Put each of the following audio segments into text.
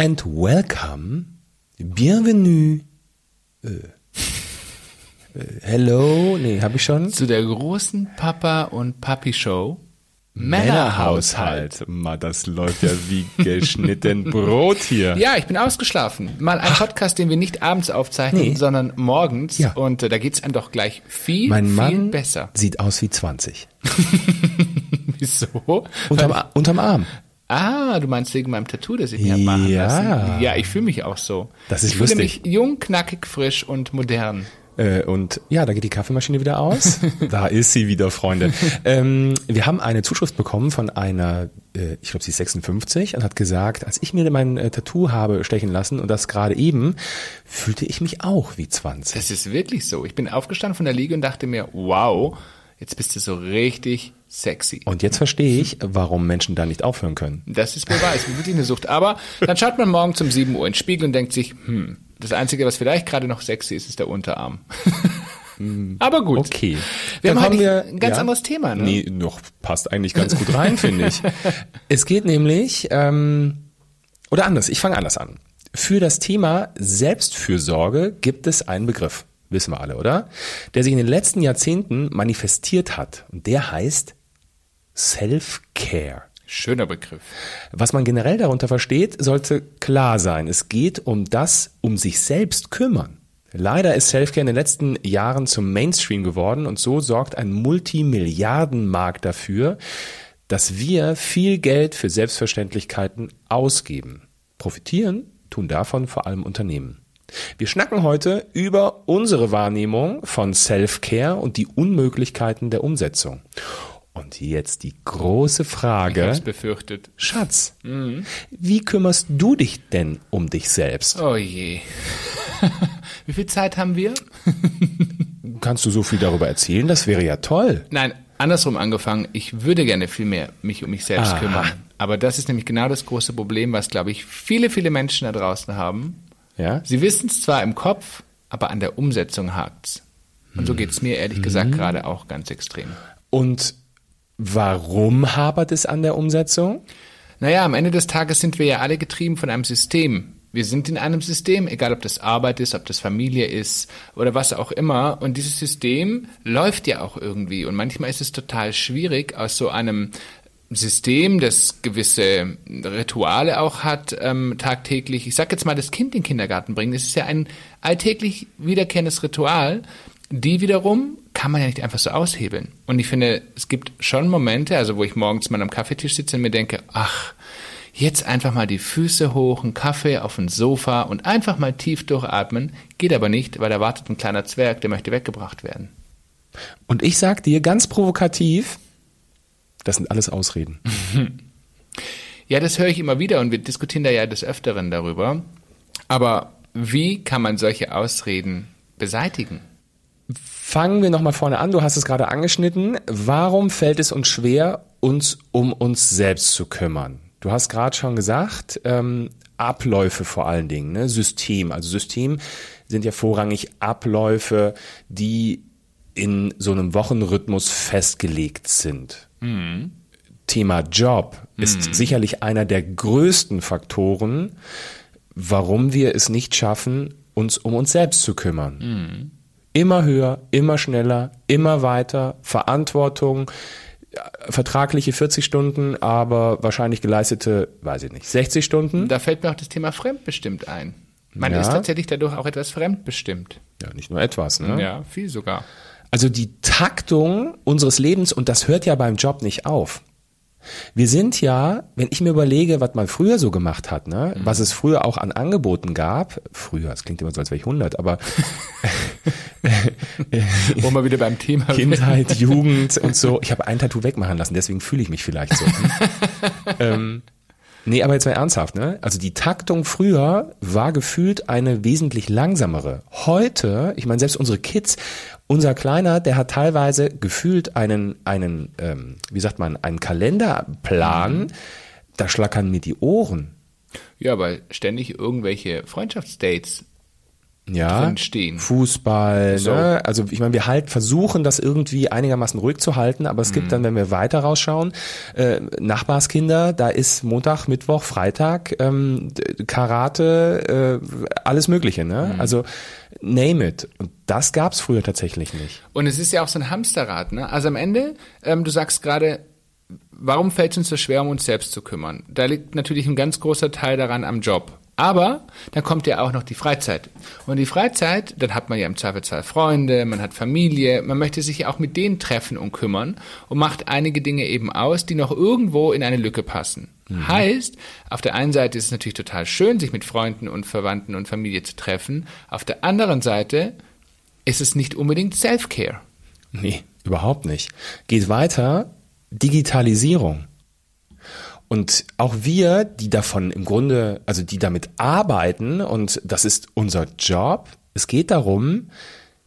And welcome. Bienvenue. Äh, äh, hello, nee, habe ich schon. Zu der großen Papa und Papi Show. Männerhaushalt. Ma, das läuft ja wie geschnitten Brot hier. Ja, ich bin ausgeschlafen. Mal ein Podcast, den wir nicht abends aufzeichnen, Nee. sondern morgens. Ja. Und äh, da geht's einem doch gleich viel, Mein viel Mann besser. sieht aus wie 20. Wieso? Unterm, unterm Arm. Ah, du meinst wegen meinem Tattoo, das ich mir hab machen Ja. lassen. Ja, ich fühle mich auch so. Das ist ich fühle lustig. mich jung, knackig, frisch und modern. Äh, und ja, da geht die Kaffeemaschine wieder aus. da ist sie wieder, Freunde. ähm, wir haben eine Zuschrift bekommen von einer, äh, ich glaube, sie ist 56 und hat gesagt, als ich mir mein äh, Tattoo habe stechen lassen und das gerade eben, fühlte ich mich auch wie 20. Das ist wirklich so. Ich bin aufgestanden von der Liege und dachte mir, wow, jetzt bist du so richtig sexy. Und jetzt verstehe ich, warum Menschen da nicht aufhören können. Das ist wohl wahr, ist wirklich eine Sucht. Aber dann schaut man morgen um 7 Uhr in den Spiegel und denkt sich, hm, das Einzige, was vielleicht gerade noch sexy ist, ist der Unterarm. Aber gut. Okay. Wir Dann haben kommen heute ein ganz anderes Thema, ne? Nee, noch passt eigentlich ganz gut rein, finde ich. Es geht nämlich, ähm, oder anders, ich fange anders an. Für das Thema Selbstfürsorge gibt es einen Begriff, wissen wir alle, oder? Der sich in den letzten Jahrzehnten manifestiert hat. Und der heißt Self-Care. Schöner Begriff. Was man generell darunter versteht, sollte klar sein. Es geht um das um sich selbst kümmern. Leider ist Selfcare in den letzten Jahren zum Mainstream geworden und so sorgt ein Multimilliardenmarkt dafür, dass wir viel Geld für Selbstverständlichkeiten ausgeben. Profitieren tun davon vor allem Unternehmen. Wir schnacken heute über unsere Wahrnehmung von Self-Care und die Unmöglichkeiten der Umsetzung. Und jetzt die große Ich Frage. hab's befürchtet. Schatz, wie kümmerst du dich denn um dich selbst? Oh je. Wie viel Zeit haben wir? Kannst du so viel darüber erzählen? Das wäre ja toll. Nein, andersrum angefangen. Ich würde gerne viel mehr mich um mich selbst Aha. kümmern. Aber das ist nämlich genau das große Problem, was, glaube ich, viele, viele Menschen da draußen haben. Ja? Sie wissen es zwar im Kopf, aber an der Umsetzung hakt's. Und so geht's mir ehrlich gesagt gerade auch ganz extrem. Und warum hapert es an der Umsetzung? Naja, am Ende des Tages sind wir ja alle getrieben von einem System. Wir sind in einem System, egal ob das Arbeit ist, ob das Familie ist oder was auch immer. Und dieses System läuft ja auch irgendwie. Und manchmal ist es total schwierig, aus so einem System, das gewisse Rituale auch hat, ähm, tagtäglich, ich sag jetzt mal, das Kind in den Kindergarten bringen, das ist ja ein alltäglich wiederkehrendes Ritual, die wiederum kann man ja nicht einfach so aushebeln. Und ich finde, es gibt schon Momente, also wo ich morgens mal am Kaffeetisch sitze und mir denke, ach, jetzt einfach mal die Füße hoch, einen Kaffee auf ein Sofa und einfach mal tief durchatmen. Geht aber nicht, weil da wartet ein kleiner Zwerg, der möchte weggebracht werden. Und ich sag dir ganz provokativ, das sind alles Ausreden. Ja, das höre ich immer wieder und wir diskutieren da ja des Öfteren darüber. Aber wie kann man solche Ausreden beseitigen? Fangen wir nochmal vorne an. Du hast es gerade angeschnitten. Warum fällt es uns schwer, uns um uns selbst zu kümmern? Du hast gerade schon gesagt, ähm, Abläufe vor allen Dingen, ne? System. Also System sind ja vorrangig Abläufe, die in so einem Wochenrhythmus festgelegt sind. Thema Job ist sicherlich einer der größten Faktoren, warum wir es nicht schaffen, uns um uns selbst zu kümmern. Immer höher, immer schneller, immer weiter, Verantwortung, vertragliche 40 Stunden, aber wahrscheinlich geleistete, weiß ich nicht, 60 Stunden. Da fällt mir auch das Thema fremdbestimmt ein. Man Ja. ist tatsächlich dadurch auch etwas fremdbestimmt. Ja, nicht nur etwas, ne? Ja, viel sogar. Also die Taktung unseres Lebens, und das hört ja beim Job nicht auf. Wir sind ja, wenn ich mir überlege, was man früher so gemacht hat, ne, was es früher auch an Angeboten gab, früher, es klingt immer so, als wäre ich 100, aber Wo wir wieder beim Thema Kindheit, Jugend und so. Ich habe ein Tattoo wegmachen lassen, deswegen fühle ich mich vielleicht so. ähm, nee, aber jetzt mal ernsthaft, ne? Also die Taktung früher war gefühlt eine wesentlich langsamere. Heute, ich meine, selbst unsere Kids, unser Kleiner, der hat teilweise gefühlt einen, einen, ähm, wie sagt man, einen Kalenderplan, da schlackern mir die Ohren. Ja, weil ständig irgendwelche Freundschaftsdates ja, drin stehen. Fußball, So. ne? also ich meine, wir halt versuchen das irgendwie einigermaßen ruhig zu halten, aber es Mhm. gibt dann, wenn wir weiter rausschauen, äh, Nachbarskinder, da ist Montag, Mittwoch, Freitag, ähm, Karate, äh, alles Mögliche, ne? Mhm. Also name it. Und das gab's früher tatsächlich nicht. Und es ist ja auch so ein Hamsterrad. Ne? Also am Ende, ähm, du sagst gerade, warum fällt es uns so schwer, um uns selbst zu kümmern? Da liegt natürlich ein ganz großer Teil daran am Job. Aber dann kommt ja auch noch die Freizeit. Und die Freizeit, dann hat man ja im Zweifelsfall Freunde, man hat Familie, man möchte sich ja auch mit denen treffen und kümmern und macht einige Dinge eben aus, die noch irgendwo in eine Lücke passen. Heißt, auf der einen Seite ist es natürlich total schön, sich mit Freunden und Verwandten und Familie zu treffen. Auf der anderen Seite ist es nicht unbedingt Self-Care. Nee, überhaupt nicht. Geht weiter, Digitalisierung. Und auch wir, die davon im Grunde, also die damit arbeiten, und das ist unser Job, es geht darum,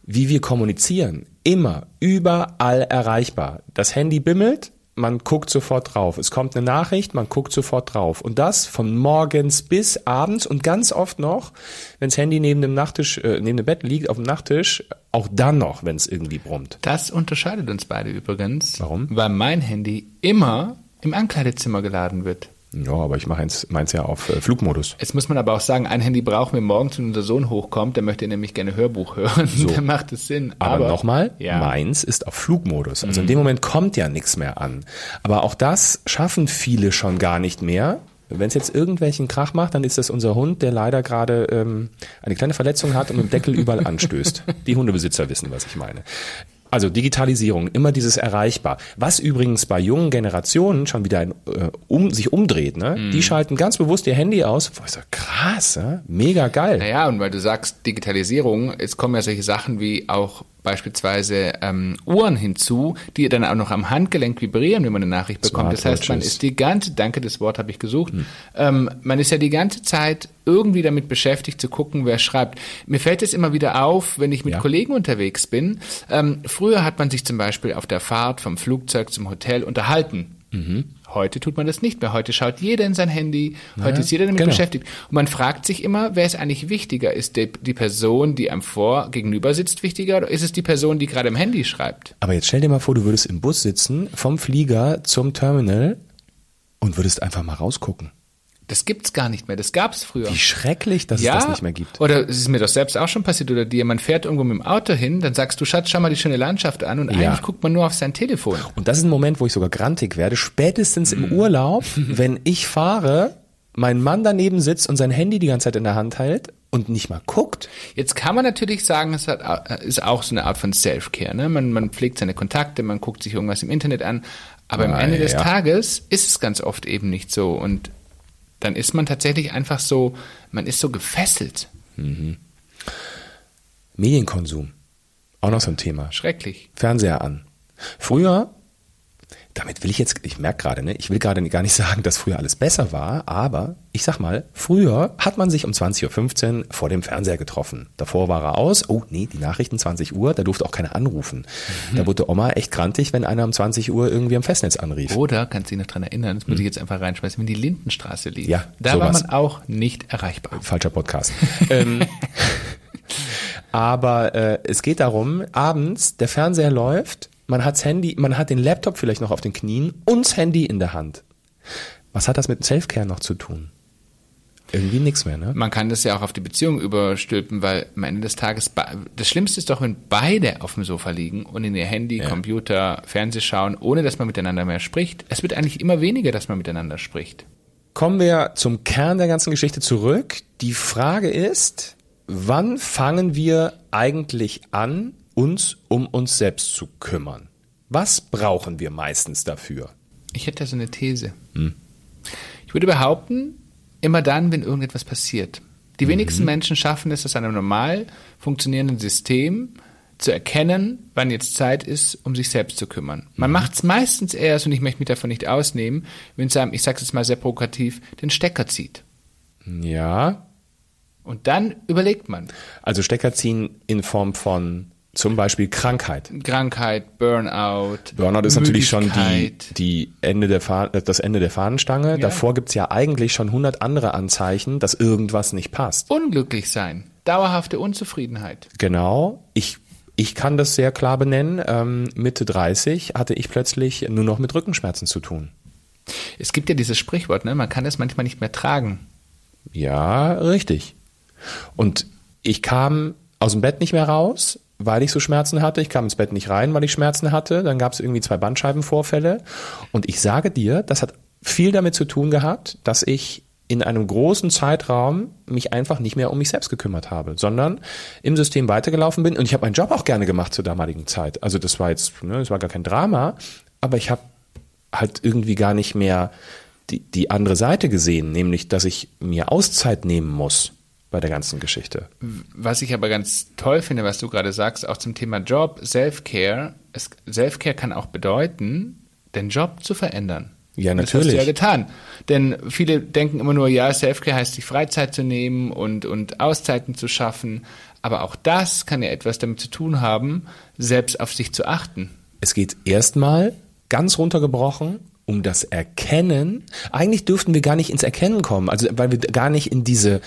wie wir kommunizieren. Immer, überall erreichbar. Das Handy bimmelt, man guckt sofort drauf. Es kommt eine Nachricht, man guckt sofort drauf. Und das von morgens bis abends und ganz oft noch, wenn das Handy neben dem Nachttisch, äh, neben dem Bett liegt, auf dem Nachttisch, auch dann noch, wenn es irgendwie brummt. Das unterscheidet uns beide übrigens. Warum? Weil mein Handy immer im Ankleidezimmer geladen wird. Ja, aber ich mache meins, ja auf äh, Flugmodus. Jetzt muss man aber auch sagen, ein Handy brauchen wir morgens, wenn unser Sohn hochkommt, der möchte nämlich gerne Hörbuch hören. Dann macht es Sinn. Aber, Aber, nochmal, ja. Mhm. meins ist auf Flugmodus. Also in dem Moment kommt ja nichts mehr an. Aber auch das schaffen viele schon gar nicht mehr. Wenn es jetzt irgendwelchen Krach macht, dann ist das unser Hund, der leider gerade ähm, eine kleine Verletzung hat und mit dem Deckel überall anstößt. Die Hundebesitzer wissen, was ich meine. Also Digitalisierung, immer dieses erreichbar. Was übrigens bei jungen Generationen schon wieder ein, äh, um, sich umdreht. Ne? Mhm. Die schalten ganz bewusst ihr Handy aus. Wo ich sag, krass, ne? mega geil. Naja, und weil du sagst Digitalisierung, es kommen ja solche Sachen wie auch beispielsweise ähm, Uhren hinzu, die dann auch noch am Handgelenk vibrieren, wenn man eine Nachricht bekommt. Das heißt, man ist die ganze, danke, das Wort habe ich gesucht, ähm, man ist ja die ganze Zeit irgendwie damit beschäftigt zu gucken, wer schreibt. Mir fällt es immer wieder auf, wenn ich mit Ja. Kollegen unterwegs bin. Ähm, früher hat man sich zum Beispiel auf der Fahrt vom Flugzeug zum Hotel unterhalten. Heute tut man das nicht mehr. Heute schaut jeder in sein Handy. Heute ist jeder damit genau. beschäftigt. Und man fragt sich immer, wer ist eigentlich wichtiger? Ist die, die Person, die einem vor gegenüber sitzt, wichtiger oder ist es die Person, die gerade im Handy schreibt? Aber jetzt stell dir mal vor, du würdest im Bus sitzen, vom Flieger zum Terminal und würdest einfach mal rausgucken. Das gibt's gar nicht mehr. Das gab's früher. Wie schrecklich, dass ja, es das nicht mehr gibt. Oder es ist mir doch selbst auch schon passiert oder dir, man fährt irgendwo mit dem Auto hin, dann sagst du, Schatz, schau mal die schöne Landschaft an und Ja. eigentlich guckt man nur auf sein Telefon. Und das ist ein Moment, wo ich sogar grantig werde, spätestens Mhm. im Urlaub, wenn ich fahre, mein Mann daneben sitzt und sein Handy die ganze Zeit in der Hand hält und nicht mal guckt. Jetzt kann man natürlich sagen, es hat, äh, ist auch so eine Art von Self-Care. Ne? Man, man pflegt seine Kontakte, man guckt sich irgendwas im Internet an. Aber am Ah, Ende des ja. Tages ist es ganz oft eben nicht so. Und dann ist man tatsächlich einfach so, man ist so gefesselt. Medienkonsum. Auch noch so ein Thema. Schrecklich. Fernseher an. Früher, damit will ich jetzt, ich merke gerade, ne, ich will gerade gar nicht sagen, dass früher alles besser war, aber ich sag mal, früher hat man sich um 20.15 Uhr vor dem Fernseher getroffen. Davor war er aus, oh nee, die Nachrichten 20 Uhr, da durfte auch keiner anrufen. Da wurde Oma echt grantig, wenn einer um 20 Uhr irgendwie am Festnetz anrief. Oder, kannst du dich noch dran erinnern, das muss ich jetzt einfach reinschmeißen, wenn die Lindenstraße lief. Ja, da war sowas. man auch nicht erreichbar. Falscher Podcast. ähm, aber äh, es geht darum, abends, der Fernseher läuft, man hat's Handy, man hat den Laptop vielleicht noch auf den Knien und das Handy in der Hand. Was hat das mit Selfcare noch zu tun? Irgendwie nichts mehr, ne? Man kann das ja auch auf die Beziehung überstülpen, weil am Ende des Tages, das Schlimmste ist doch, wenn beide auf dem Sofa liegen und in ihr Handy, Computer, Fernseh schauen, ohne dass man miteinander mehr spricht. Es wird eigentlich immer weniger, dass man miteinander spricht. Kommen wir zum Kern der ganzen Geschichte zurück. Die Frage ist, wann fangen wir eigentlich an, uns um uns selbst zu kümmern? Was brauchen wir meistens dafür? Ich hätte da so eine These. Hm. Ich würde behaupten, immer dann, wenn irgendetwas passiert. Die wenigsten Mhm. Menschen schaffen es, aus einem normal funktionierenden System zu erkennen, wann jetzt Zeit ist, um sich selbst zu kümmern. Man Mhm. macht es meistens erst, und ich möchte mich davon nicht ausnehmen, wenn es einem, ich sage es jetzt mal sehr provokativ, den Stecker zieht. Ja, Und dann überlegt man. Also Stecker ziehen in Form von zum Beispiel Krankheit. Krankheit, Burnout. Burnout ist natürlich schon die, die Ende der das Ende der Fahnenstange. Davor gibt's ja eigentlich schon hundert andere Anzeichen, dass irgendwas nicht passt. Unglücklich sein. dauerhafte Unzufriedenheit. Genau. Ich ich kann das sehr klar benennen. Ähm, Mitte 30 hatte ich plötzlich nur noch mit Rückenschmerzen zu tun. Es gibt ja dieses Sprichwort, ne? man kann es manchmal nicht mehr tragen. Ja, richtig. Und ich kam aus dem Bett nicht mehr raus, weil ich so Schmerzen hatte. Ich kam ins Bett nicht rein, weil ich Schmerzen hatte. Dann gab es irgendwie zwei Bandscheibenvorfälle. Und ich sage dir, das hat viel damit zu tun gehabt, dass ich in einem großen Zeitraum mich einfach nicht mehr um mich selbst gekümmert habe, sondern im System weitergelaufen bin. Und ich habe meinen Job auch gerne gemacht zur damaligen Zeit. Also das war jetzt, ne, das war gar kein Drama, aber ich habe halt irgendwie gar nicht mehr die, die andere Seite gesehen, nämlich, dass ich mir Auszeit nehmen muss bei der ganzen Geschichte. Was ich aber ganz toll finde, was du gerade sagst, auch zum Thema Job, Self-Care. Self-Care kann auch bedeuten, den Job zu verändern. Ja, natürlich. Das hast du ja getan. Denn viele denken immer nur, ja, Selfcare heißt, sich Freizeit zu nehmen und, und Auszeiten zu schaffen. Aber auch das kann ja etwas damit zu tun haben, selbst auf sich zu achten. Es geht erstmal ganz runtergebrochen um das Erkennen. Eigentlich dürften wir gar nicht ins Erkennen kommen, also weil wir gar nicht in diese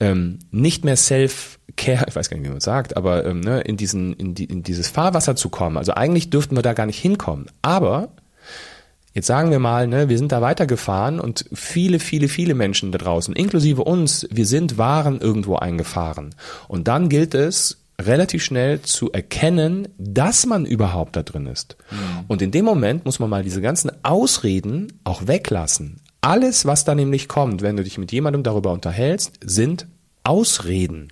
ähm, nicht mehr Self-Care, ich weiß gar nicht, wie man sagt, aber ähm, ne, in diesen in, die, in dieses Fahrwasser zu kommen. Also eigentlich dürften wir da gar nicht hinkommen. Aber Jetzt sagen wir mal, ne, wir sind da weitergefahren und viele, viele, viele Menschen da draußen, inklusive uns, wir sind Waren irgendwo eingefahren. Und dann gilt es, relativ schnell zu erkennen, dass man überhaupt da drin ist. Mhm. Und in dem Moment muss man mal diese ganzen Ausreden auch weglassen. Alles, was da nämlich kommt, wenn du dich mit jemandem darüber unterhältst, sind Ausreden.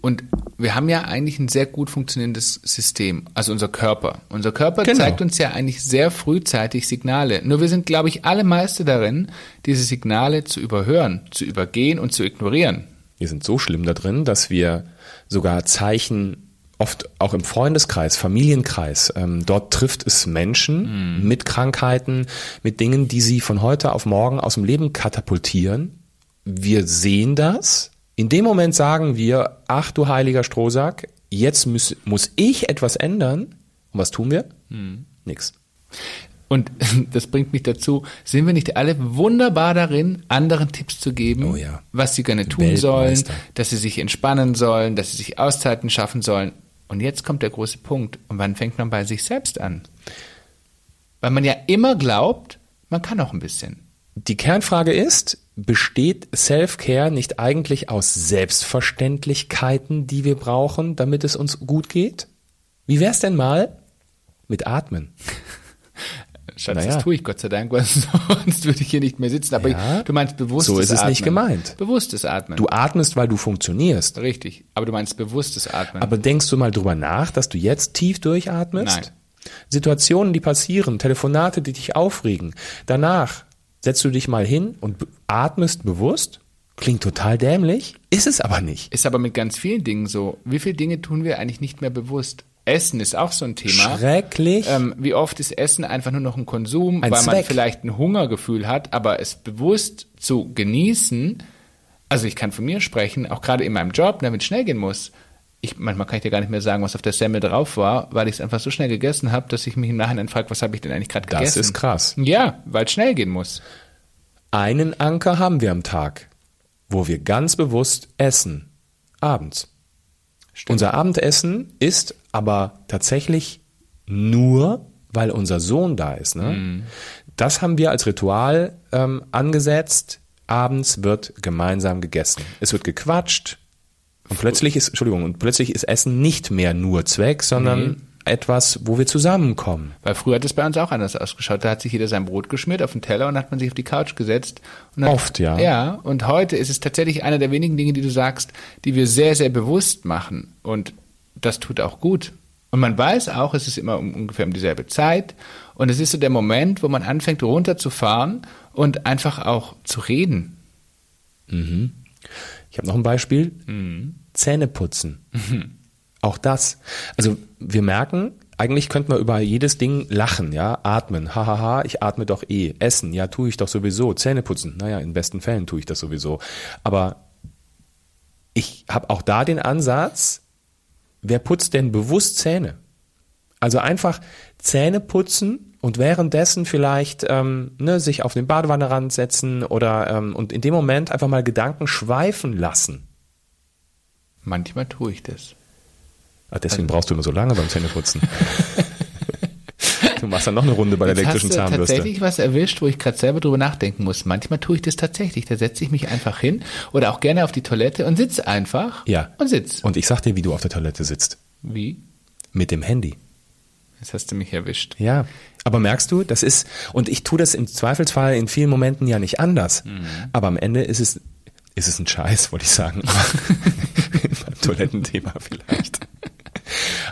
Und wir haben ja eigentlich ein sehr gut funktionierendes System, also unser Körper. Unser Körper genau. zeigt uns ja eigentlich sehr frühzeitig Signale. Nur wir sind, glaube ich, alle Meister darin, diese Signale zu überhören, zu übergehen und zu ignorieren. Wir sind so schlimm da drin, dass wir sogar Zeichen oft auch im Freundeskreis, Familienkreis, ähm, dort trifft es Menschen mhm. mit Krankheiten, mit Dingen, die sie von heute auf morgen aus dem Leben katapultieren. Wir sehen das, in dem Moment sagen wir, ach du heiliger Strohsack, jetzt muss, muss ich etwas ändern. Und was tun wir? Hm. Nix. Und das bringt mich dazu, sind wir nicht alle wunderbar darin, anderen Tipps zu geben, oh ja. was sie gerne tun sollen, dass sie sich entspannen sollen, dass sie sich Auszeiten schaffen sollen. Und jetzt kommt der große Punkt. Und wann fängt man bei sich selbst an? Weil man ja immer glaubt, man kann auch ein bisschen. Die Kernfrage ist, besteht Self-Care nicht eigentlich aus Selbstverständlichkeiten, die wir brauchen, damit es uns gut geht? Wie wär's denn mal mit Atmen? Schatz, naja. das tue ich Gott sei Dank, weil sonst würde ich hier nicht mehr sitzen. Aber ja, du meinst bewusstes Atmen. So ist es Atmen. nicht gemeint. Bewusstes Atmen. Du atmest, weil du funktionierst. Richtig. Aber du meinst bewusstes Atmen. Aber denkst du mal drüber nach, dass du jetzt tief durchatmest? Nein. Situationen, die passieren, Telefonate, die dich aufregen. Danach setzt du dich mal hin und atmest bewusst. Klingt total dämlich, ist es aber nicht. Ist aber mit ganz vielen Dingen so. Wie viele Dinge tun wir eigentlich nicht mehr bewusst? Essen ist auch so ein Thema. Schrecklich. Ähm, wie oft ist Essen einfach nur noch ein Konsum, ein weil Zweck. man vielleicht ein Hungergefühl hat, aber es bewusst zu genießen. Also ich kann von mir sprechen, auch gerade in meinem Job, damit es schnell gehen muss ich, manchmal kann ich dir gar nicht mehr sagen, was auf der Semmel drauf war, weil ich es einfach so schnell gegessen habe, dass ich mich im Nachhinein frage, was habe ich denn eigentlich gerade gegessen? Das ist krass. Ja, weil es schnell gehen muss. Einen Anker haben wir am Tag, wo wir ganz bewusst essen. Abends. Stimmt. Unser Abendessen ist aber tatsächlich nur, weil unser Sohn da ist. Ne? Mm. Das haben wir als Ritual ähm, angesetzt. Abends wird gemeinsam gegessen. Es wird gequatscht, und plötzlich ist, Entschuldigung, und plötzlich ist Essen nicht mehr nur Zweck, sondern nee. etwas, wo wir zusammenkommen. Weil früher hat es bei uns auch anders ausgeschaut. Da hat sich jeder sein Brot geschmiert auf den Teller und hat man sich auf die Couch gesetzt. Hat, Oft, ja. Ja, und heute ist es tatsächlich einer der wenigen Dinge, die du sagst, die wir sehr, sehr bewusst machen. Und das tut auch gut. Und man weiß auch, es ist immer um, ungefähr um dieselbe Zeit. Und es ist so der Moment, wo man anfängt runterzufahren und einfach auch zu reden. Mhm. Ich habe noch ein Beispiel. Mhm. Zähne putzen. Mhm. Auch das. Also wir merken, eigentlich könnte man über jedes Ding lachen, ja, atmen, hahaha, ich atme doch eh, essen, ja, tue ich doch sowieso, Zähne putzen, naja, in besten Fällen tue ich das sowieso. Aber ich habe auch da den Ansatz, wer putzt denn bewusst Zähne? Also einfach Zähne putzen und währenddessen vielleicht ähm, ne, sich auf den Badewannenrand setzen oder ähm, und in dem Moment einfach mal Gedanken schweifen lassen. Manchmal tue ich das. Ah, deswegen brauchst du immer so lange beim Zähneputzen. du machst dann noch eine Runde bei der elektrischen hast du Zahnbürste. tatsächlich was erwischt, wo ich gerade selber drüber nachdenken muss. Manchmal tue ich das tatsächlich. Da setze ich mich einfach hin oder auch gerne auf die Toilette und sitze einfach Ja. und sitz. Und ich sag dir, wie du auf der Toilette sitzt. Wie? Mit dem Handy. Jetzt hast du mich erwischt. Ja. Aber merkst du, das ist, und ich tue das im Zweifelsfall in vielen Momenten ja nicht anders. Aber am Ende ist es, ist es ein Scheiß, wollte ich sagen. Beim Toilettenthema vielleicht.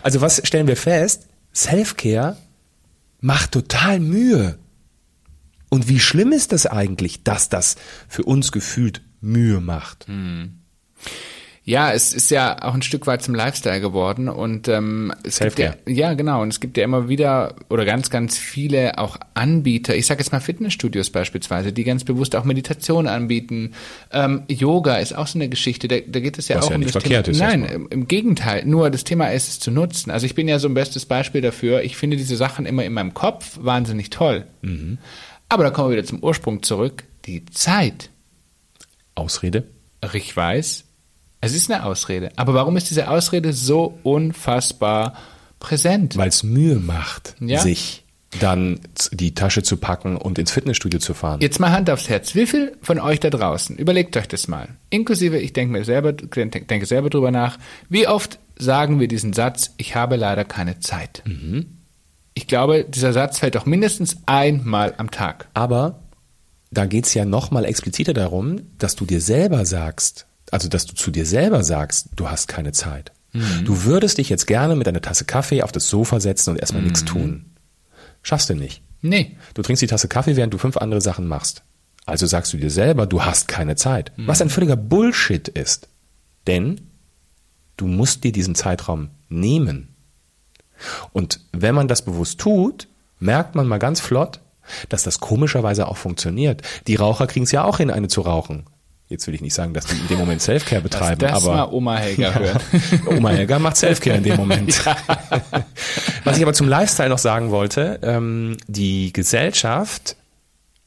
Also was stellen wir fest? Selfcare macht total Mühe. Und wie schlimm ist das eigentlich, dass das für uns gefühlt Mühe macht? Ja, es ist ja auch ein Stück weit zum Lifestyle geworden und ähm, es gibt ja, ja genau und es gibt ja immer wieder oder ganz ganz viele auch Anbieter. Ich sage jetzt mal Fitnessstudios beispielsweise, die ganz bewusst auch Meditation anbieten. Ähm, Yoga ist auch so eine Geschichte. Da, da geht es ja Was auch ja um nicht das verkehrt Thema. ist Nein, im, im Gegenteil. Nur das Thema ist es zu nutzen. Also ich bin ja so ein bestes Beispiel dafür. Ich finde diese Sachen immer in meinem Kopf wahnsinnig toll. Mhm. Aber da kommen wir wieder zum Ursprung zurück. Die Zeit. Ausrede? Ich weiß, es ist eine Ausrede. Aber warum ist diese Ausrede so unfassbar präsent? Weil es Mühe macht, Ja. sich dann die Tasche zu packen und ins Fitnessstudio zu fahren. Jetzt mal Hand aufs Herz. Wie viel von euch da draußen, überlegt euch das mal, inklusive, ich denke mir selber, denke selber drüber nach, wie oft sagen wir diesen Satz, ich habe leider keine Zeit? Ich glaube, dieser Satz fällt doch mindestens einmal am Tag. Aber da geht's ja noch mal expliziter darum, dass du dir selber sagst, also dass du zu dir selber sagst, du hast keine Zeit. Du würdest dich jetzt gerne mit einer Tasse Kaffee auf das Sofa setzen und erstmal nichts tun. Schaffst du nicht. Nee. Du trinkst die Tasse Kaffee, während du fünf andere Sachen machst. Also sagst du dir selber, du hast keine Zeit. Was ein völliger Bullshit ist. Denn du musst dir diesen Zeitraum nehmen. Und wenn man das bewusst tut, merkt man mal ganz flott, dass das komischerweise auch funktioniert. Die Raucher kriegen es ja auch hin, eine zu rauchen. Jetzt will ich nicht sagen, dass die in dem Moment Selfcare betreiben, das aber mal Oma Helga hören. Oma Helga macht Selfcare in dem Moment. Was ich aber zum Lifestyle noch sagen wollte, ähm, die Gesellschaft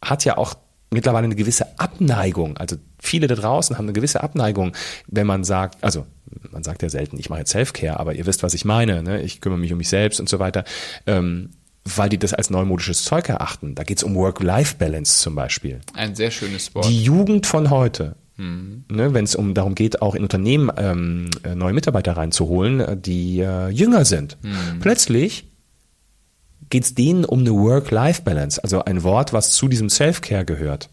hat ja auch mittlerweile eine gewisse Abneigung. Also viele da draußen haben eine gewisse Abneigung, wenn man sagt, also man sagt ja selten, ich mache jetzt Selfcare, aber ihr wisst, was ich meine. Ne? Ich kümmere mich um mich selbst und so weiter. Ähm, weil die das als neumodisches Zeug erachten. Da geht's um Work-Life-Balance zum Beispiel. Ein sehr schönes Wort. Die Jugend von heute, ne, wenn es um darum geht, auch in Unternehmen ähm, äh, neue Mitarbeiter reinzuholen, äh, die äh, jünger sind. Plötzlich geht es denen um eine Work-Life-Balance, also ein Wort, was zu diesem Self-Care gehört.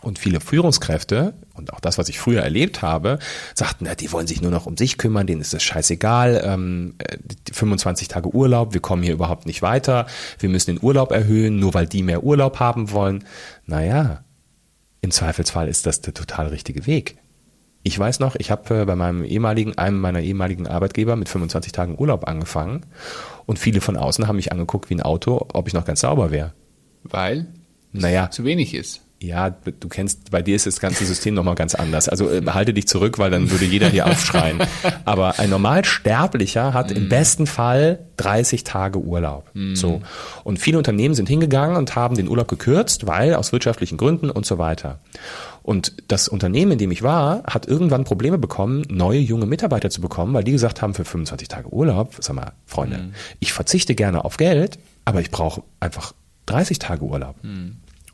Und viele Führungskräfte, und auch das, was ich früher erlebt habe, sagten, na, die wollen sich nur noch um sich kümmern, denen ist das scheißegal, ähm, äh, die 25 Tage Urlaub, wir kommen hier überhaupt nicht weiter, wir müssen den Urlaub erhöhen, nur weil die mehr Urlaub haben wollen. Naja, im Zweifelsfall ist das der total richtige Weg. Ich weiß noch, ich habe äh, bei meinem ehemaligen, einem meiner ehemaligen Arbeitgeber mit 25 Tagen Urlaub angefangen und viele von außen haben mich angeguckt wie ein Auto, ob ich noch ganz sauber wäre. Weil es Naja. zu wenig ist. Ja, du kennst, bei dir ist das ganze System nochmal ganz anders. Also äh, halte dich zurück, weil dann würde jeder hier aufschreien. Aber ein Normalsterblicher hat im besten Fall 30 Tage Urlaub. So. Und viele Unternehmen sind hingegangen und haben den Urlaub gekürzt, weil aus wirtschaftlichen Gründen und so weiter. Und das Unternehmen, in dem ich war, hat irgendwann Probleme bekommen, neue junge Mitarbeiter zu bekommen, weil die gesagt haben, für 25 Tage Urlaub, sag mal, Freunde, ich verzichte gerne auf Geld, aber ich brauche einfach 30 Tage Urlaub.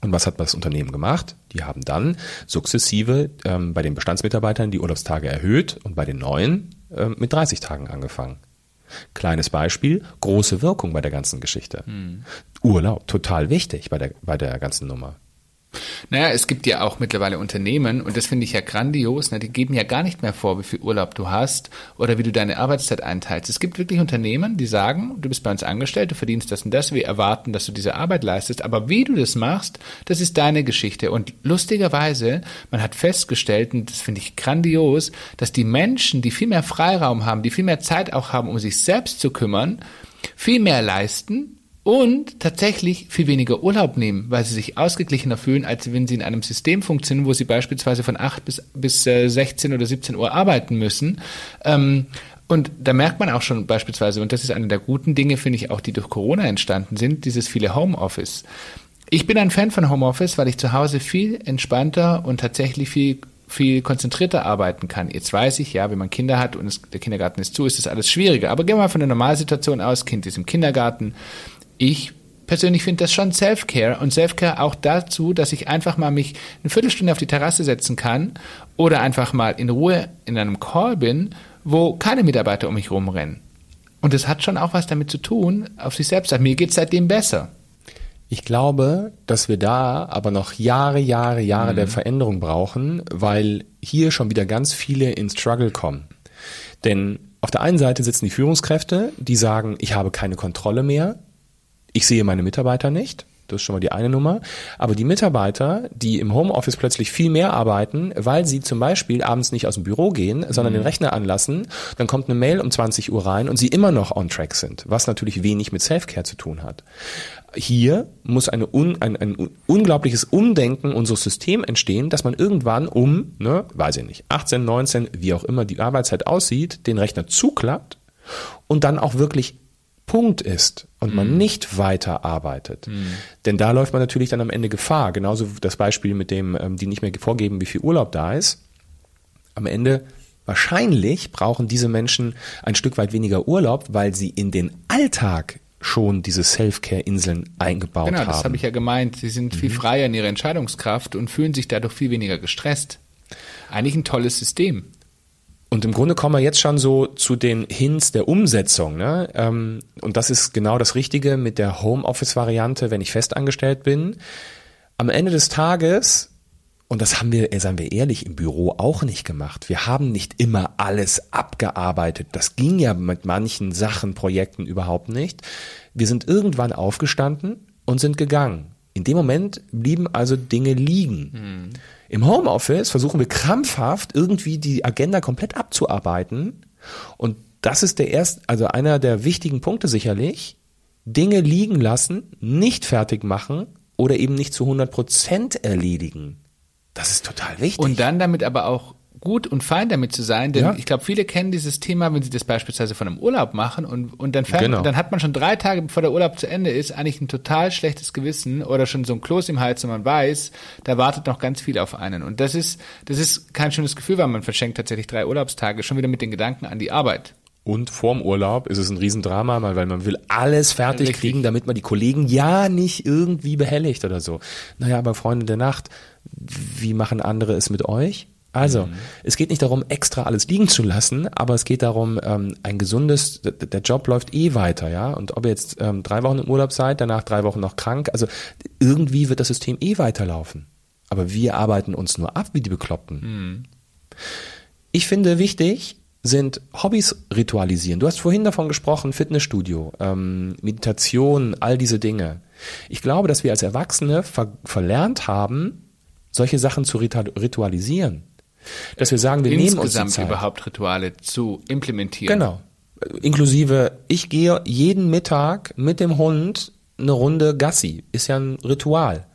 Und was hat das Unternehmen gemacht? Die haben dann sukzessive ähm, bei den Bestandsmitarbeitern die Urlaubstage erhöht und bei den neuen ähm, mit 30 Tagen angefangen. Kleines Beispiel, große Wirkung bei der ganzen Geschichte. Urlaub, total wichtig bei der, bei der ganzen Nummer. Naja, es gibt ja auch mittlerweile Unternehmen, und das finde ich ja grandios, ne, die geben ja gar nicht mehr vor, wie viel Urlaub du hast oder wie du deine Arbeitszeit einteilst. Es gibt wirklich Unternehmen, die sagen, du bist bei uns angestellt, du verdienst das und das, wir erwarten, dass du diese Arbeit leistest, aber wie du das machst, das ist deine Geschichte. Und lustigerweise, man hat festgestellt, und das finde ich grandios, dass die Menschen, die viel mehr Freiraum haben, die viel mehr Zeit auch haben, um sich selbst zu kümmern, viel mehr leisten und tatsächlich viel weniger Urlaub nehmen, weil sie sich ausgeglichener fühlen, als wenn sie in einem System funktionieren, wo sie beispielsweise von 8 bis, bis äh, 16 oder 17 Uhr arbeiten müssen. Ähm, und da merkt man auch schon beispielsweise, und das ist eine der guten Dinge, finde ich, auch die durch Corona entstanden sind, dieses viele Homeoffice. Ich bin ein Fan von Homeoffice, weil ich zu Hause viel entspannter und tatsächlich viel viel konzentrierter arbeiten kann. Jetzt weiß ich, ja, wenn man Kinder hat und es, der Kindergarten ist zu, ist das alles schwieriger. Aber gehen wir mal von der Normalsituation aus, Kind ist im Kindergarten. Ich persönlich finde das schon Self-Care und Self-Care auch dazu, dass ich einfach mal mich eine Viertelstunde auf die Terrasse setzen kann oder einfach mal in Ruhe in einem Call bin, wo keine Mitarbeiter um mich rumrennen. Und das hat schon auch was damit zu tun, auf sich selbst. Mir geht es seitdem besser. Ich glaube, dass wir da aber noch Jahre, Jahre, Jahre mhm. der Veränderung brauchen, weil hier schon wieder ganz viele in Struggle kommen. Denn auf der einen Seite sitzen die Führungskräfte, die sagen, ich habe keine Kontrolle mehr, ich sehe meine Mitarbeiter nicht. Das ist schon mal die eine Nummer. Aber die Mitarbeiter, die im Homeoffice plötzlich viel mehr arbeiten, weil sie zum Beispiel abends nicht aus dem Büro gehen, sondern mhm. den Rechner anlassen, dann kommt eine Mail um 20 Uhr rein und sie immer noch on track sind, was natürlich wenig mit Selfcare zu tun hat. Hier muss eine un, ein, ein unglaubliches Umdenken unseres Systems entstehen, dass man irgendwann um, ne, weiß ich nicht, 18, 19, wie auch immer die Arbeitszeit aussieht, den Rechner zuklappt und dann auch wirklich Punkt ist und man mhm. nicht weiter arbeitet. Mhm. Denn da läuft man natürlich dann am Ende Gefahr. Genauso das Beispiel mit dem, ähm, die nicht mehr vorgeben, wie viel Urlaub da ist. Am Ende wahrscheinlich brauchen diese Menschen ein Stück weit weniger Urlaub, weil sie in den Alltag schon diese Self-Care-Inseln eingebaut genau, haben. Genau, das habe ich ja gemeint. Sie sind mhm. viel freier in ihrer Entscheidungskraft und fühlen sich dadurch viel weniger gestresst. Eigentlich ein tolles System. Und im Grunde kommen wir jetzt schon so zu den Hints der Umsetzung. Ne? Ähm, und das ist genau das Richtige mit der Homeoffice-Variante, wenn ich festangestellt bin. Am Ende des Tages, und das haben wir, seien wir ehrlich, im Büro auch nicht gemacht. Wir haben nicht immer alles abgearbeitet. Das ging ja mit manchen Sachen, Projekten überhaupt nicht. Wir sind irgendwann aufgestanden und sind gegangen. In dem Moment blieben also Dinge liegen. Mhm. Im Homeoffice versuchen wir krampfhaft irgendwie die Agenda komplett abzuarbeiten. Und das ist der erst, also einer der wichtigen Punkte sicherlich. Dinge liegen lassen, nicht fertig machen oder eben nicht zu 100 Prozent erledigen. Das ist total wichtig. Und dann damit aber auch gut und fein damit zu sein, denn ja. ich glaube, viele kennen dieses Thema, wenn sie das beispielsweise von einem Urlaub machen und, und dann, fährt, genau. dann hat man schon drei Tage, bevor der Urlaub zu Ende ist, eigentlich ein total schlechtes Gewissen oder schon so ein Kloß im Hals und man weiß, da wartet noch ganz viel auf einen. Und das ist, das ist kein schönes Gefühl, weil man verschenkt tatsächlich drei Urlaubstage schon wieder mit den Gedanken an die Arbeit. Und vorm Urlaub ist es ein Riesendrama, weil man will alles fertig Richtig. kriegen, damit man die Kollegen ja nicht irgendwie behelligt oder so. Naja, aber Freunde der Nacht, wie machen andere es mit euch? Also, mhm. es geht nicht darum, extra alles liegen zu lassen, aber es geht darum, ähm, ein gesundes, der Job läuft eh weiter, ja. Und ob ihr jetzt ähm, drei Wochen im Urlaub seid, danach drei Wochen noch krank, also irgendwie wird das System eh weiterlaufen. Aber wir arbeiten uns nur ab wie die Bekloppten. Mhm. Ich finde wichtig, sind Hobbys ritualisieren. Du hast vorhin davon gesprochen, Fitnessstudio, ähm, Meditation, all diese Dinge. Ich glaube, dass wir als Erwachsene ver verlernt haben, solche Sachen zu ritualisieren. Dass wir sagen, wir nehmen uns die Zeit. überhaupt Rituale zu implementieren. Genau. Inklusive, ich gehe jeden Mittag mit dem Hund eine Runde Gassi. Ist ja ein Ritual.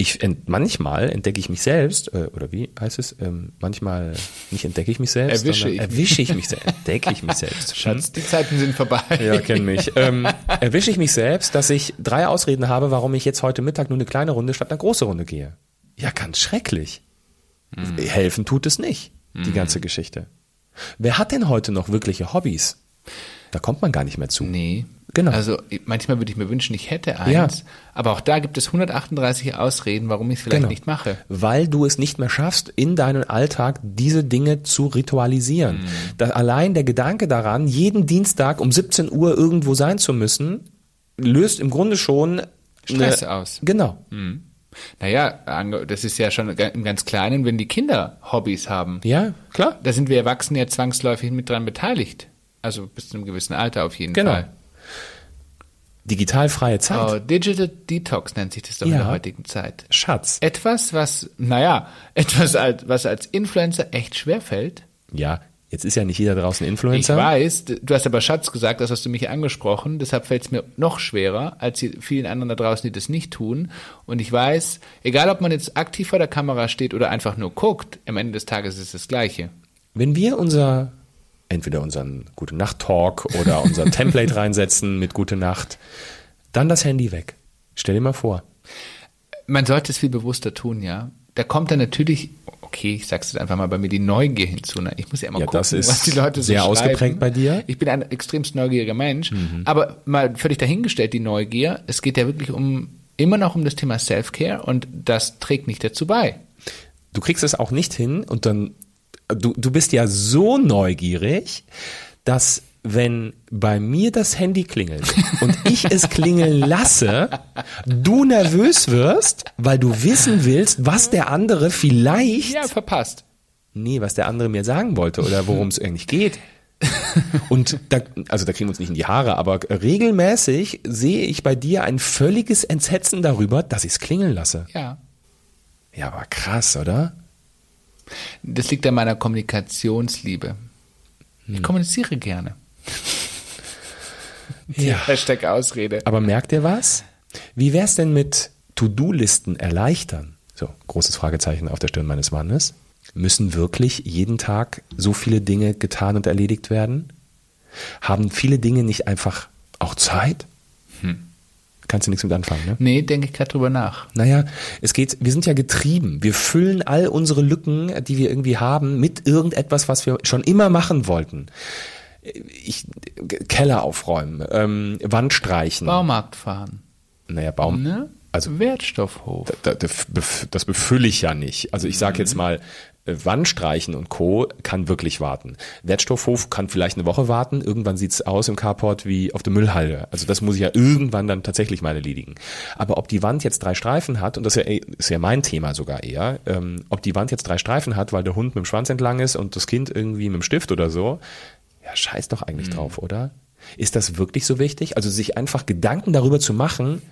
Ich ent, manchmal entdecke ich mich selbst, äh, oder wie heißt es? Ähm, manchmal nicht entdecke ich mich selbst, erwische ich. erwische ich mich selbst, entdecke ich mich selbst. Schatz, die Zeiten sind vorbei. Ja, kenn mich. Ähm, erwische ich mich selbst, dass ich drei Ausreden habe, warum ich jetzt heute Mittag nur eine kleine Runde statt eine große Runde gehe. Ja, ganz schrecklich. Mhm. Helfen tut es nicht, die mhm. ganze Geschichte. Wer hat denn heute noch wirkliche Hobbys? Da kommt man gar nicht mehr zu. Nee. Genau. Also manchmal würde ich mir wünschen, ich hätte eins, ja. aber auch da gibt es 138 Ausreden, warum ich es vielleicht genau. nicht mache. Weil du es nicht mehr schaffst, in deinen Alltag diese Dinge zu ritualisieren. Mhm. Allein der Gedanke daran, jeden Dienstag um 17 Uhr irgendwo sein zu müssen, löst im Grunde schon Stress eine, aus. Genau. Mhm. Naja, das ist ja schon im ganz Kleinen, wenn die Kinder Hobbys haben. Ja, klar. Da sind wir Erwachsene ja zwangsläufig mit dran beteiligt. Also bis zu einem gewissen Alter auf jeden genau. Fall. Digitalfreie Zeit. Oh, Digital Detox nennt sich das doch ja. in der heutigen Zeit. Schatz. Etwas, was, naja, etwas, was als Influencer echt schwer fällt. Ja, Jetzt ist ja nicht jeder draußen Influencer. Ich weiß, du hast aber Schatz gesagt, das hast du mich angesprochen, deshalb fällt es mir noch schwerer als vielen anderen da draußen, die das nicht tun. Und ich weiß, egal ob man jetzt aktiv vor der Kamera steht oder einfach nur guckt, am Ende des Tages ist es das Gleiche. Wenn wir unser, entweder unseren Gute Nacht Talk oder unser Template reinsetzen mit Gute Nacht, dann das Handy weg. Stell dir mal vor. Man sollte es viel bewusster tun, ja. Da kommt dann natürlich okay, ich sag's jetzt einfach mal bei mir, die Neugier hinzu. Ne? Ich muss ja immer Ja, gucken, was die Leute so sehr schreiben. ausgeprägt bei dir. Mhm. Ich bin ein extremst neugieriger Mensch, aber mal völlig dahingestellt die Neugier. Es geht ja wirklich um immer noch um das Thema Self-Care und das trägt nicht dazu bei. Du kriegst es auch nicht hin und dann, du, du bist ja so neugierig, dass wenn bei mir das Handy klingelt und ich es klingeln lasse, du nervös wirst, weil du wissen willst, was der andere vielleicht, Ja, verpasst. nee, was der andere mir sagen wollte oder worum es eigentlich geht. Und da, also da kriegen wir uns nicht in die Haare, aber regelmäßig sehe ich bei dir ein völliges Entsetzen darüber, dass ich es klingeln lasse. Ja. Ja, aber krass, oder? Das liegt an meiner Kommunikationsliebe. Hm. Ich kommuniziere gerne. Ja. Hashtag Ausrede. Aber merkt ihr was? Wie wär's denn mit To-Do-Listen erleichtern? So, großes Fragezeichen auf der Stirn meines Mannes. Müssen wirklich jeden Tag so viele Dinge getan und erledigt werden? Haben viele Dinge nicht einfach auch Zeit? Kannst du nichts mit anfangen, ne? Nee, denke ich gerade drüber nach. Naja, es geht, wir sind ja getrieben. Wir füllen all unsere Lücken, die wir irgendwie haben, mit irgendetwas, was wir schon immer machen wollten. Ich, Keller aufräumen, ähm, Wand streichen. Baumarkt fahren. Naja, Baum. Ne? Also Wertstoffhof. das befülle ich ja nicht. Also ich sage jetzt mal, äh, Wandstreichen und Co. kann wirklich warten. Wertstoffhof kann vielleicht eine Woche warten. Irgendwann sieht's aus im Carport wie auf der Müllhalde. Also das muss ich ja irgendwann dann tatsächlich mal erledigen. Aber ob die Wand jetzt drei Streifen hat, und das ist ja, eh- ist ja mein Thema sogar eher, ähm, ob die Wand jetzt drei Streifen hat, weil der Hund mit dem Schwanz entlang ist und das Kind irgendwie mit dem Stift oder so, ja, scheiß doch eigentlich drauf, oder? Ist das wirklich so wichtig? Also sich einfach Gedanken darüber zu machen,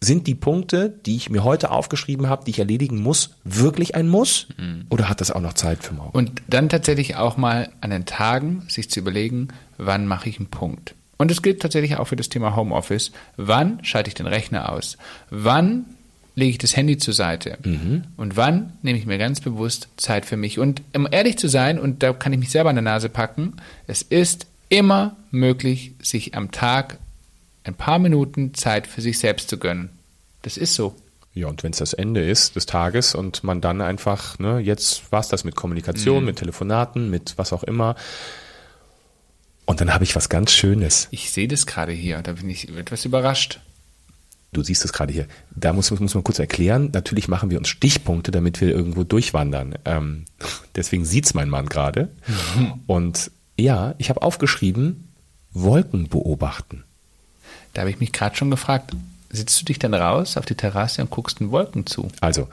sind die Punkte, die ich mir heute aufgeschrieben habe, die ich erledigen muss, wirklich ein Muss? Oder hat das auch noch Zeit für morgen? Und dann tatsächlich auch mal an den Tagen sich zu überlegen, wann mache ich einen Punkt. Und es gilt tatsächlich auch für das Thema Homeoffice. Wann schalte ich den Rechner aus? Wann lege ich das Handy zur Seite? Und wann nehme ich mir ganz bewusst Zeit für mich? Und um ehrlich zu sein, und da kann ich mich selber an der Nase packen, es ist immer möglich, sich am Tag ein paar Minuten Zeit für sich selbst zu gönnen. Das ist so. Ja, und wenn es das Ende ist des Tages und man dann einfach, ne, jetzt war's das mit Kommunikation, mit Telefonaten, mit was auch immer. Und dann habe ich was ganz Schönes. Ich sehe das gerade hier, da bin ich etwas überrascht. Du siehst es gerade hier. Da muss, muss man kurz erklären. Natürlich machen wir uns Stichpunkte, damit wir irgendwo durchwandern. Ähm, deswegen sieht's mein Mann gerade. Und ja, ich habe aufgeschrieben, Wolken beobachten. Da habe ich mich gerade schon gefragt, sitzt du dich dann raus auf die Terrasse und guckst den Wolken zu? Also,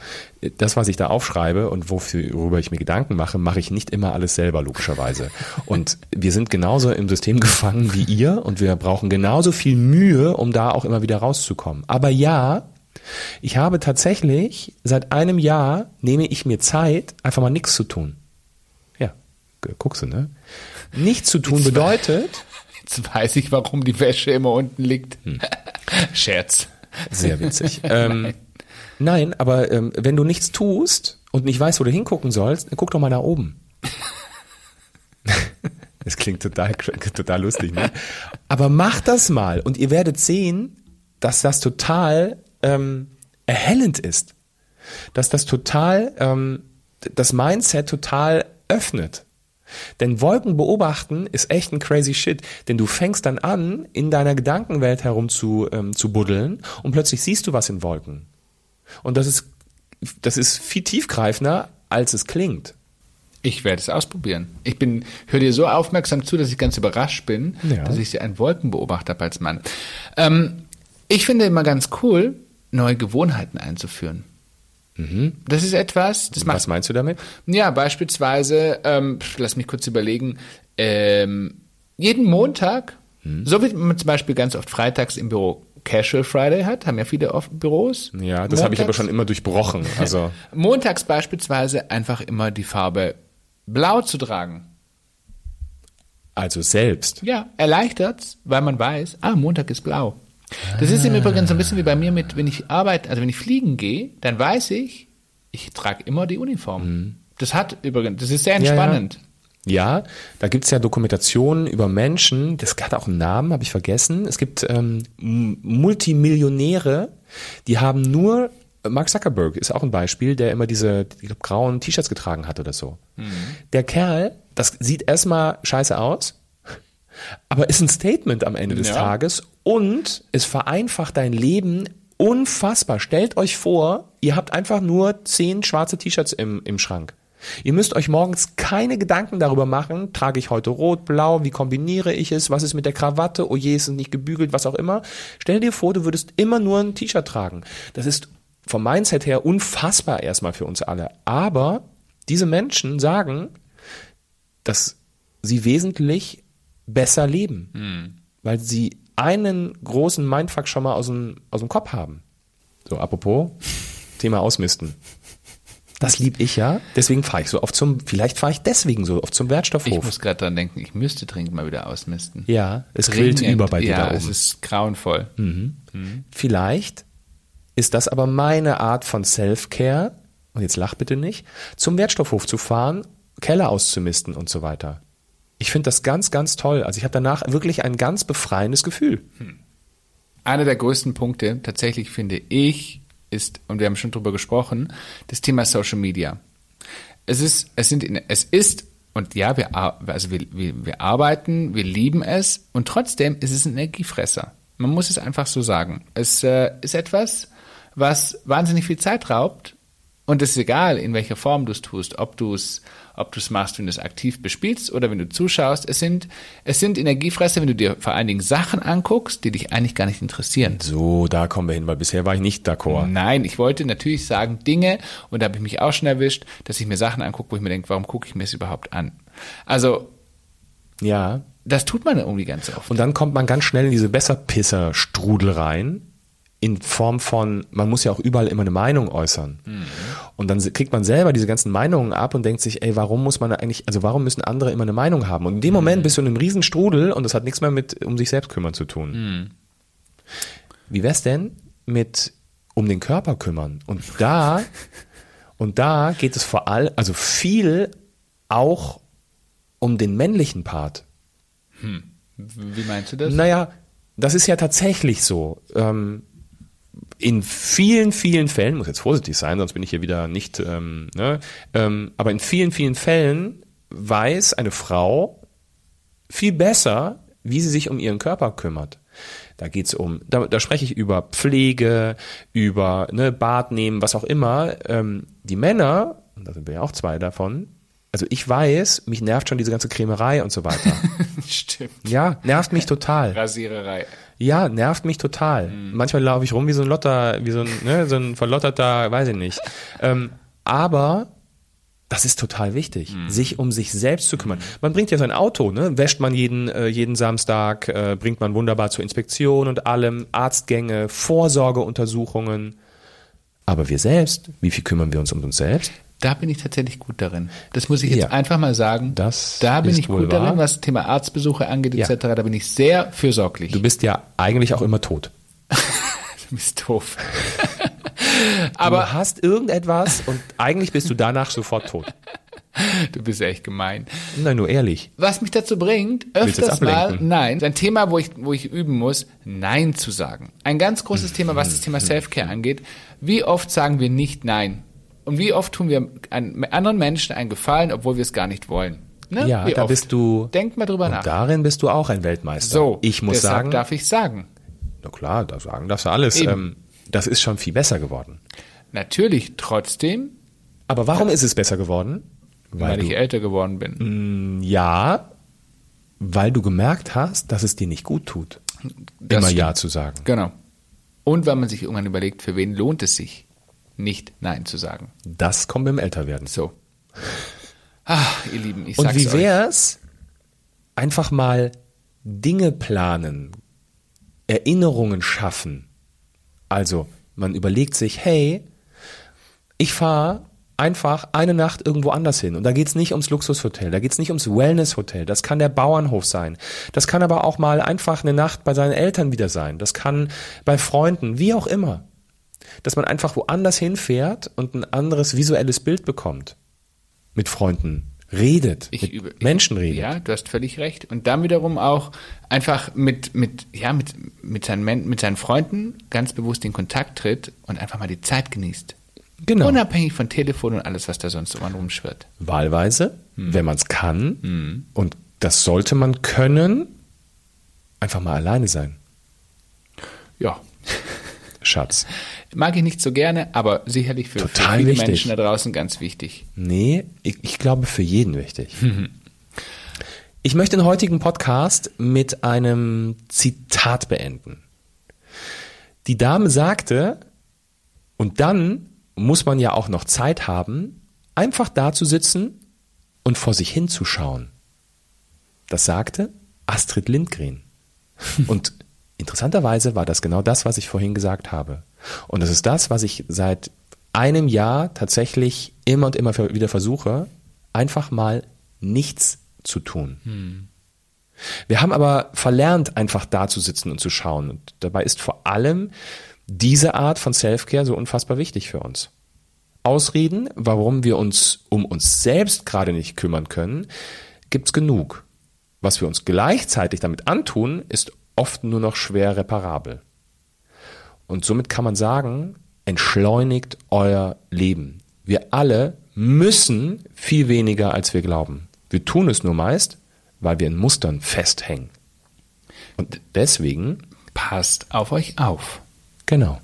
das, was ich da aufschreibe und worüber ich mir Gedanken mache, mache ich nicht immer alles selber, logischerweise. Und wir sind genauso im System gefangen wie ihr und wir brauchen genauso viel Mühe, um da auch immer wieder rauszukommen. Aber ja, ich habe tatsächlich, seit einem Jahr nehme ich mir Zeit, einfach mal nichts zu tun. Ja, guckst du, ne? Nichts zu tun bedeutet, Jetzt weiß ich, warum die Wäsche immer unten liegt. Scherz. Sehr witzig. ähm, nein, aber ähm, wenn du nichts tust und nicht weißt, wo du hingucken sollst, dann guck doch mal nach oben. Es klingt total, total lustig, ne? Aber mach das mal und ihr werdet sehen, dass das total ähm, erhellend ist. Dass das total ähm, das Mindset total öffnet. Denn Wolken beobachten ist echt ein crazy shit. Denn du fängst dann an, in deiner Gedankenwelt herum zu, ähm, zu buddeln und plötzlich siehst du was in Wolken. Und das ist, das ist viel tiefgreifender, als es klingt. Ich werde es ausprobieren. Ich bin, höre dir so aufmerksam zu, dass ich ganz überrascht bin, Ja. dass ich einen Wolkenbeobachter habe als Mann. Ähm, ich finde immer ganz cool, neue Gewohnheiten einzuführen. Das ist etwas, das macht Was meinst du damit? Ja, beispielsweise, ähm, lass mich kurz überlegen, ähm, jeden Montag, Hm. so wie man zum Beispiel ganz oft freitags im Büro Casual Friday hat, haben ja viele oft Büros. Ja, das habe ich aber schon immer durchbrochen. Also Montags beispielsweise einfach immer die Farbe Blau zu tragen. Also selbst. Ja, erleichtert's, weil man weiß, ah, Montag ist blau. Das ist im Übrigen so ein bisschen wie bei mir mit, wenn ich arbeite, also wenn ich fliegen gehe, dann weiß ich, ich trage immer die Uniform. Das hat übrigens, das ist sehr Mhm. ja. entspannend. Ja, da gibt's ja Dokumentationen über Menschen, das hat auch einen Namen, habe ich vergessen. Es gibt ähm, Multimillionäre, die haben nur Mark Zuckerberg ist auch ein Beispiel, der immer diese glaub, grauen T-Shirts getragen hat oder so. Der Kerl, das sieht erstmal scheiße aus, aber ist ein Statement am Ende des Ja. Tages und es vereinfacht dein Leben unfassbar. Stellt euch vor, ihr habt einfach nur zehn schwarze T-Shirts im, im Schrank. Ihr müsst euch morgens keine Gedanken darüber machen, trage ich heute rot, blau, wie kombiniere ich es, was ist mit der Krawatte, oh je, ist es nicht gebügelt, was auch immer. Stell dir vor, du würdest immer nur ein T-Shirt tragen. Das ist vom Mindset her unfassbar erstmal für uns alle. Aber diese Menschen sagen, dass sie wesentlich besser leben, weil sie einen großen Mindfuck schon mal aus dem, aus dem Kopf haben. So, apropos, Thema Ausmisten. Das lieb ich ja, deswegen fahre ich so oft zum, vielleicht fahre ich deswegen so oft zum Ich Wertstoffhof. muss gerade dran denken, ich müsste dringend mal wieder ausmisten. ja, es grillt Dringend. über bei dir ja, da es oben. ist grauenvoll. Vielleicht ist das aber meine Art von Self-Care, und jetzt lach bitte nicht, zum Wertstoffhof zu fahren, Keller auszumisten und so weiter. Ich finde das ganz, ganz toll. Also ich habe danach wirklich ein ganz befreiendes Gefühl. Einer der größten Punkte, tatsächlich finde ich, ist, und wir haben schon drüber gesprochen, das Thema Social Media. Es ist, es sind, in- es ist, und ja, wir, also wir, wir, wir arbeiten, wir lieben es, und trotzdem ist es ein Energiefresser. Man muss es einfach so sagen. Es äh, ist etwas, was wahnsinnig viel Zeit raubt, und es ist egal, in welcher Form du es tust, ob du es ob du es machst, wenn du es aktiv bespielst oder wenn du zuschaust. Es sind, es sind Energiefresser, wenn du dir vor allen Dingen Sachen anguckst, die dich eigentlich gar nicht interessieren. So, da kommen wir hin, weil bisher war ich nicht d'accord. Nein, ich wollte natürlich sagen Dinge, und da habe ich mich auch schon erwischt, dass ich mir Sachen angucke, wo ich mir denke, warum gucke ich mir das überhaupt an? Also, Ja. das tut man irgendwie ganz oft. Und dann kommt man ganz schnell in diese Besserpisser-Strudel rein. In Form von, man muss ja auch überall immer eine Meinung äußern. Und dann kriegt man selber diese ganzen Meinungen ab und denkt sich, ey, warum muss man eigentlich, also warum müssen andere immer eine Meinung haben? Und in dem Moment bist du in einem riesen Strudel und das hat nichts mehr mit um sich selbst kümmern zu tun. Wie wär's denn mit um den Körper kümmern? Und da, und da geht es vor allem, also viel auch um den männlichen Part. Wie meinst du das? Naja, das ist ja tatsächlich so. Ähm, in vielen, vielen Fällen, muss jetzt vorsichtig sein, sonst bin ich hier wieder nicht, ähm, ne, ähm, aber in vielen, vielen Fällen weiß eine Frau viel besser, wie sie sich um ihren Körper kümmert. Da geht's um, da, da spreche ich über Pflege, über ne, Bad nehmen, was auch immer. Ähm, die Männer, und da sind wir ja auch zwei davon, also ich weiß, mich nervt schon diese ganze Cremerei und so weiter. Stimmt. ja, nervt mich total. Rasiererei. Ja, nervt mich total. Manchmal laufe ich rum wie so ein Lotter, wie so ein, ne, so ein verlotterter, weiß ich nicht. Ähm, aber das ist total wichtig, sich um sich selbst zu kümmern. Man bringt ja sein Auto, ne? wäscht man jeden, äh, jeden Samstag, äh, bringt man wunderbar zur Inspektion und allem, Arztgänge, Vorsorgeuntersuchungen. Aber wir selbst, wie viel kümmern wir uns um uns selbst? Da bin ich tatsächlich gut darin. Das muss ich jetzt Ja. einfach mal sagen. Das da bin ich gut wahr. darin, was das Thema Arztbesuche angeht, Ja. etc. Da bin ich sehr fürsorglich. Du bist ja eigentlich auch immer tot. Du bist doof. Aber du hast irgendetwas und eigentlich bist du danach sofort tot. Du bist echt gemein. Nein, nur ehrlich. Was mich dazu bringt, öfters mal, nein, ein Thema, wo ich, wo ich üben muss, Nein zu sagen. Ein ganz großes Thema, was das Thema Self-Care angeht. Wie oft sagen wir nicht Nein? Und wie oft tun wir anderen Menschen einen Gefallen, obwohl wir es gar nicht wollen? Ne? Ja, wie da oft? bist du. Denk mal drüber nach. darin bist du auch ein Weltmeister. so, ich muss deshalb sagen, darf ich sagen. na klar, da sagen darfst du alles. Ähm, das ist schon viel besser geworden. Natürlich, trotzdem, Aber warum ist es besser geworden? weil, du, ich älter geworden bin. ja, weil du gemerkt hast, dass es dir nicht gut tut, Das immer stimmt. Ja zu sagen. Genau. Und weil man sich irgendwann überlegt, für wen lohnt es sich, nicht Nein zu sagen. Das kommt beim Älterwerden. So. Ah, ihr Lieben, ich Und sag's wie euch. wär's? Einfach mal Dinge planen, Erinnerungen schaffen. Also, man überlegt sich, hey, ich fahre einfach eine Nacht irgendwo anders hin. Und da geht's nicht ums Luxushotel, da geht's nicht ums Wellnesshotel. Das kann der Bauernhof sein. Das kann aber auch mal einfach eine Nacht bei seinen Eltern wieder sein. Das kann bei Freunden, wie auch immer. Dass man einfach woanders hinfährt und ein anderes visuelles Bild bekommt. Mit Freunden Redet. Ich mit übe- Menschen redet. Ja, du hast völlig recht. Und dann wiederum auch einfach mit, mit, ja, mit, mit, seinen, mit seinen Freunden ganz bewusst in Kontakt tritt und einfach mal die Zeit genießt. Genau. Unabhängig von Telefon und alles, was da sonst um einen rumschwirrt. Wahlweise, Hm. wenn man es kann. Und das sollte man können. Einfach mal alleine sein. Ja. Schatz. Mag ich nicht so gerne, aber sicherlich für, für viele wichtig. Menschen da draußen ganz wichtig. Nee, ich, ich glaube für jeden wichtig. Ich möchte den heutigen Podcast mit einem Zitat beenden. Die Dame sagte, und dann muss man ja auch noch Zeit haben, einfach da zu sitzen und vor sich hinzuschauen. Das sagte Astrid Lindgren. Und interessanterweise war das genau das, was ich vorhin gesagt habe. Und das ist das, was ich seit einem Jahr tatsächlich immer und immer wieder versuche, einfach mal nichts zu tun. Wir haben aber verlernt, einfach da zu sitzen und zu schauen. Und dabei ist vor allem diese Art von Self-Care so unfassbar wichtig für uns. Ausreden, warum wir uns um uns selbst gerade nicht kümmern können, gibt's genug. Was wir uns gleichzeitig damit antun, ist oft nur noch schwer reparabel. Und somit kann man sagen, entschleunigt euer Leben. Wir alle müssen viel weniger, als wir glauben. Wir tun es nur meist, weil wir in Mustern festhängen. Und deswegen, Passt auf euch auf. genau.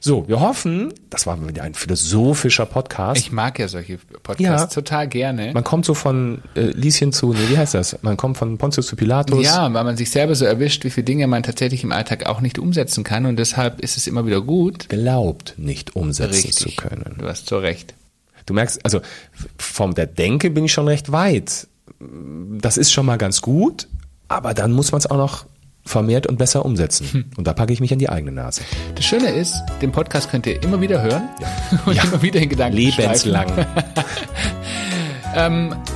So, wir hoffen, das war wieder ein philosophischer Podcast. Ich mag ja solche Podcasts Ja. total gerne. man kommt so von äh, Lieschen zu, nee, wie heißt das? Man kommt von Pontius zu Pilatus. Ja, weil man sich selber so erwischt, wie viele Dinge man tatsächlich im Alltag auch nicht umsetzen kann und deshalb ist es immer wieder gut. Glaubt nicht umsetzen Richtig. zu können. Du hast so recht. Du merkst, also von der Denke bin ich schon recht weit. Das ist schon mal ganz gut, aber dann muss man es auch noch vermehrt und besser umsetzen. Und da packe ich mich an die eigene Nase. Das Schöne ist, den Podcast könnt ihr immer wieder hören und Ja. immer wieder in Gedanken Lebenslang. schweifen.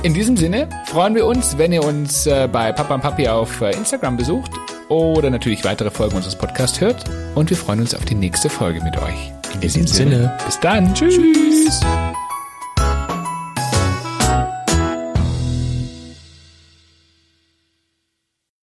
In diesem Sinne freuen wir uns, wenn ihr uns äh, bei Papa und Papi auf äh, Instagram besucht oder natürlich weitere Folgen unseres Podcasts hört und wir freuen uns auf die nächste Folge mit euch. In diesem Sinne. Bis dann. Tschüss.